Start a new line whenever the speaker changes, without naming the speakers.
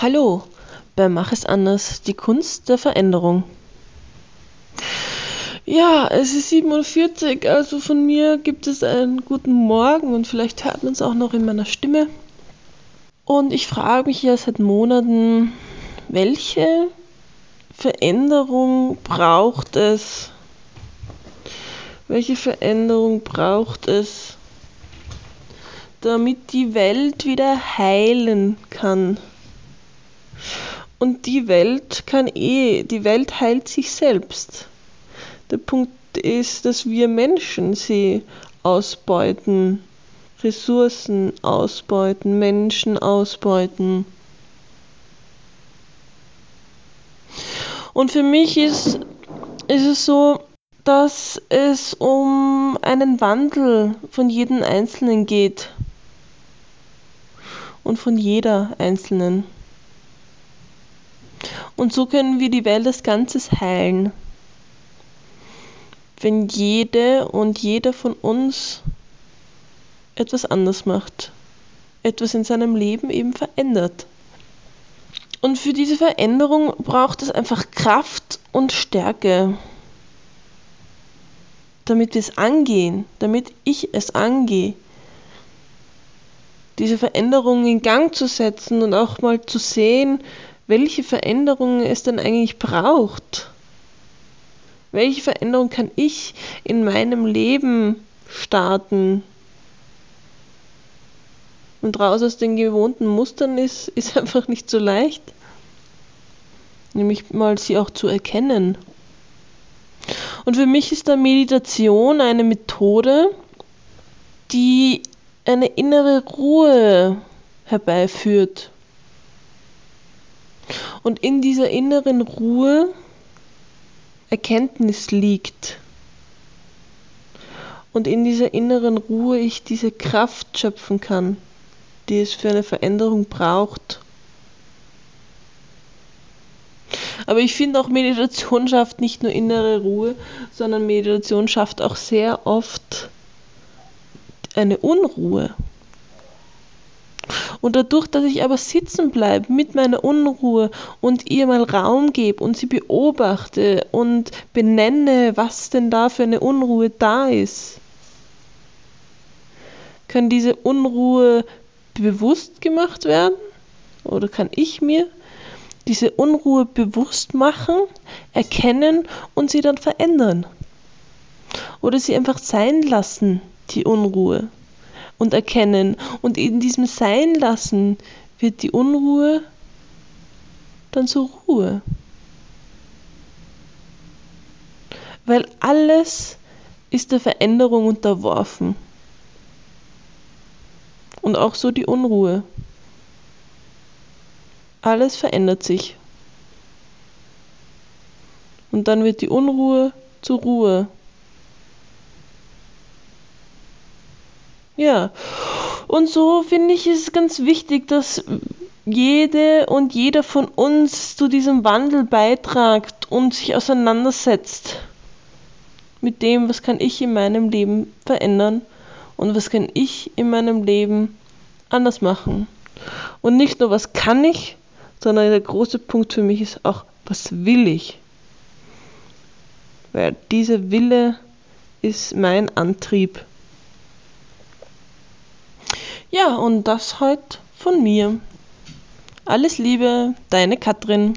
Hallo bei Mach es anders, die Kunst der Veränderung. Ja, es ist 47, also von mir gibt es einen guten Morgen und vielleicht hört man es auch noch in meiner Stimme. Und ich frage mich ja seit Monaten, welche Veränderung braucht es? Welche Veränderung braucht es, damit die Welt wieder heilen kann? Und die Welt kann eh, die Welt heilt sich selbst. Der Punkt ist, dass wir Menschen sie ausbeuten, Ressourcen ausbeuten, Menschen ausbeuten. Und für mich ist, ist es so, dass es um einen Wandel von jedem Einzelnen geht. Und von jeder Einzelnen. Und so können wir die Welt als Ganzes heilen. Wenn jede und jeder von uns etwas anders macht, etwas in seinem Leben eben verändert. Und für diese Veränderung braucht es einfach Kraft und Stärke, damit wir es angehen, damit ich es angehe. Diese Veränderung in Gang zu setzen und auch mal zu sehen, welche Veränderungen es denn eigentlich braucht. Welche Veränderung kann ich in meinem Leben starten? Und raus aus den gewohnten Mustern ist, ist einfach nicht so leicht. Nämlich mal sie auch zu erkennen. Und für mich ist da Meditation eine Methode, die eine innere Ruhe herbeiführt. Und in dieser inneren Ruhe Erkenntnis liegt. Und in dieser inneren Ruhe ich diese Kraft schöpfen kann, die es für eine Veränderung braucht. Aber ich finde auch Meditation schafft nicht nur innere Ruhe, sondern Meditation schafft auch sehr oft eine Unruhe. Und dadurch, dass ich aber sitzen bleibe mit meiner Unruhe und ihr mal Raum gebe und sie beobachte und benenne, was denn da für eine Unruhe da ist, kann diese Unruhe bewusst gemacht werden? Oder kann ich mir diese Unruhe bewusst machen, erkennen und sie dann verändern. Oder sie einfach sein lassen, die Unruhe und erkennen. Und in diesem Sein lassen wird die Unruhe dann zur Ruhe. Weil alles ist der Veränderung unterworfen. Und auch so die Unruhe. Alles verändert sich. Und dann wird die Unruhe zur Ruhe. Ja. Und so finde ich es ganz wichtig, dass jede und jeder von uns zu diesem Wandel beitragt und sich auseinandersetzt mit dem, was kann ich in meinem Leben verändern und was kann ich in meinem Leben anders machen. Und nicht nur, was kann ich, sondern der große Punkt für mich ist auch, was will ich. Weil dieser Wille ist mein Antrieb. Ja, und das heute von mir. Alles Liebe, deine Katrin.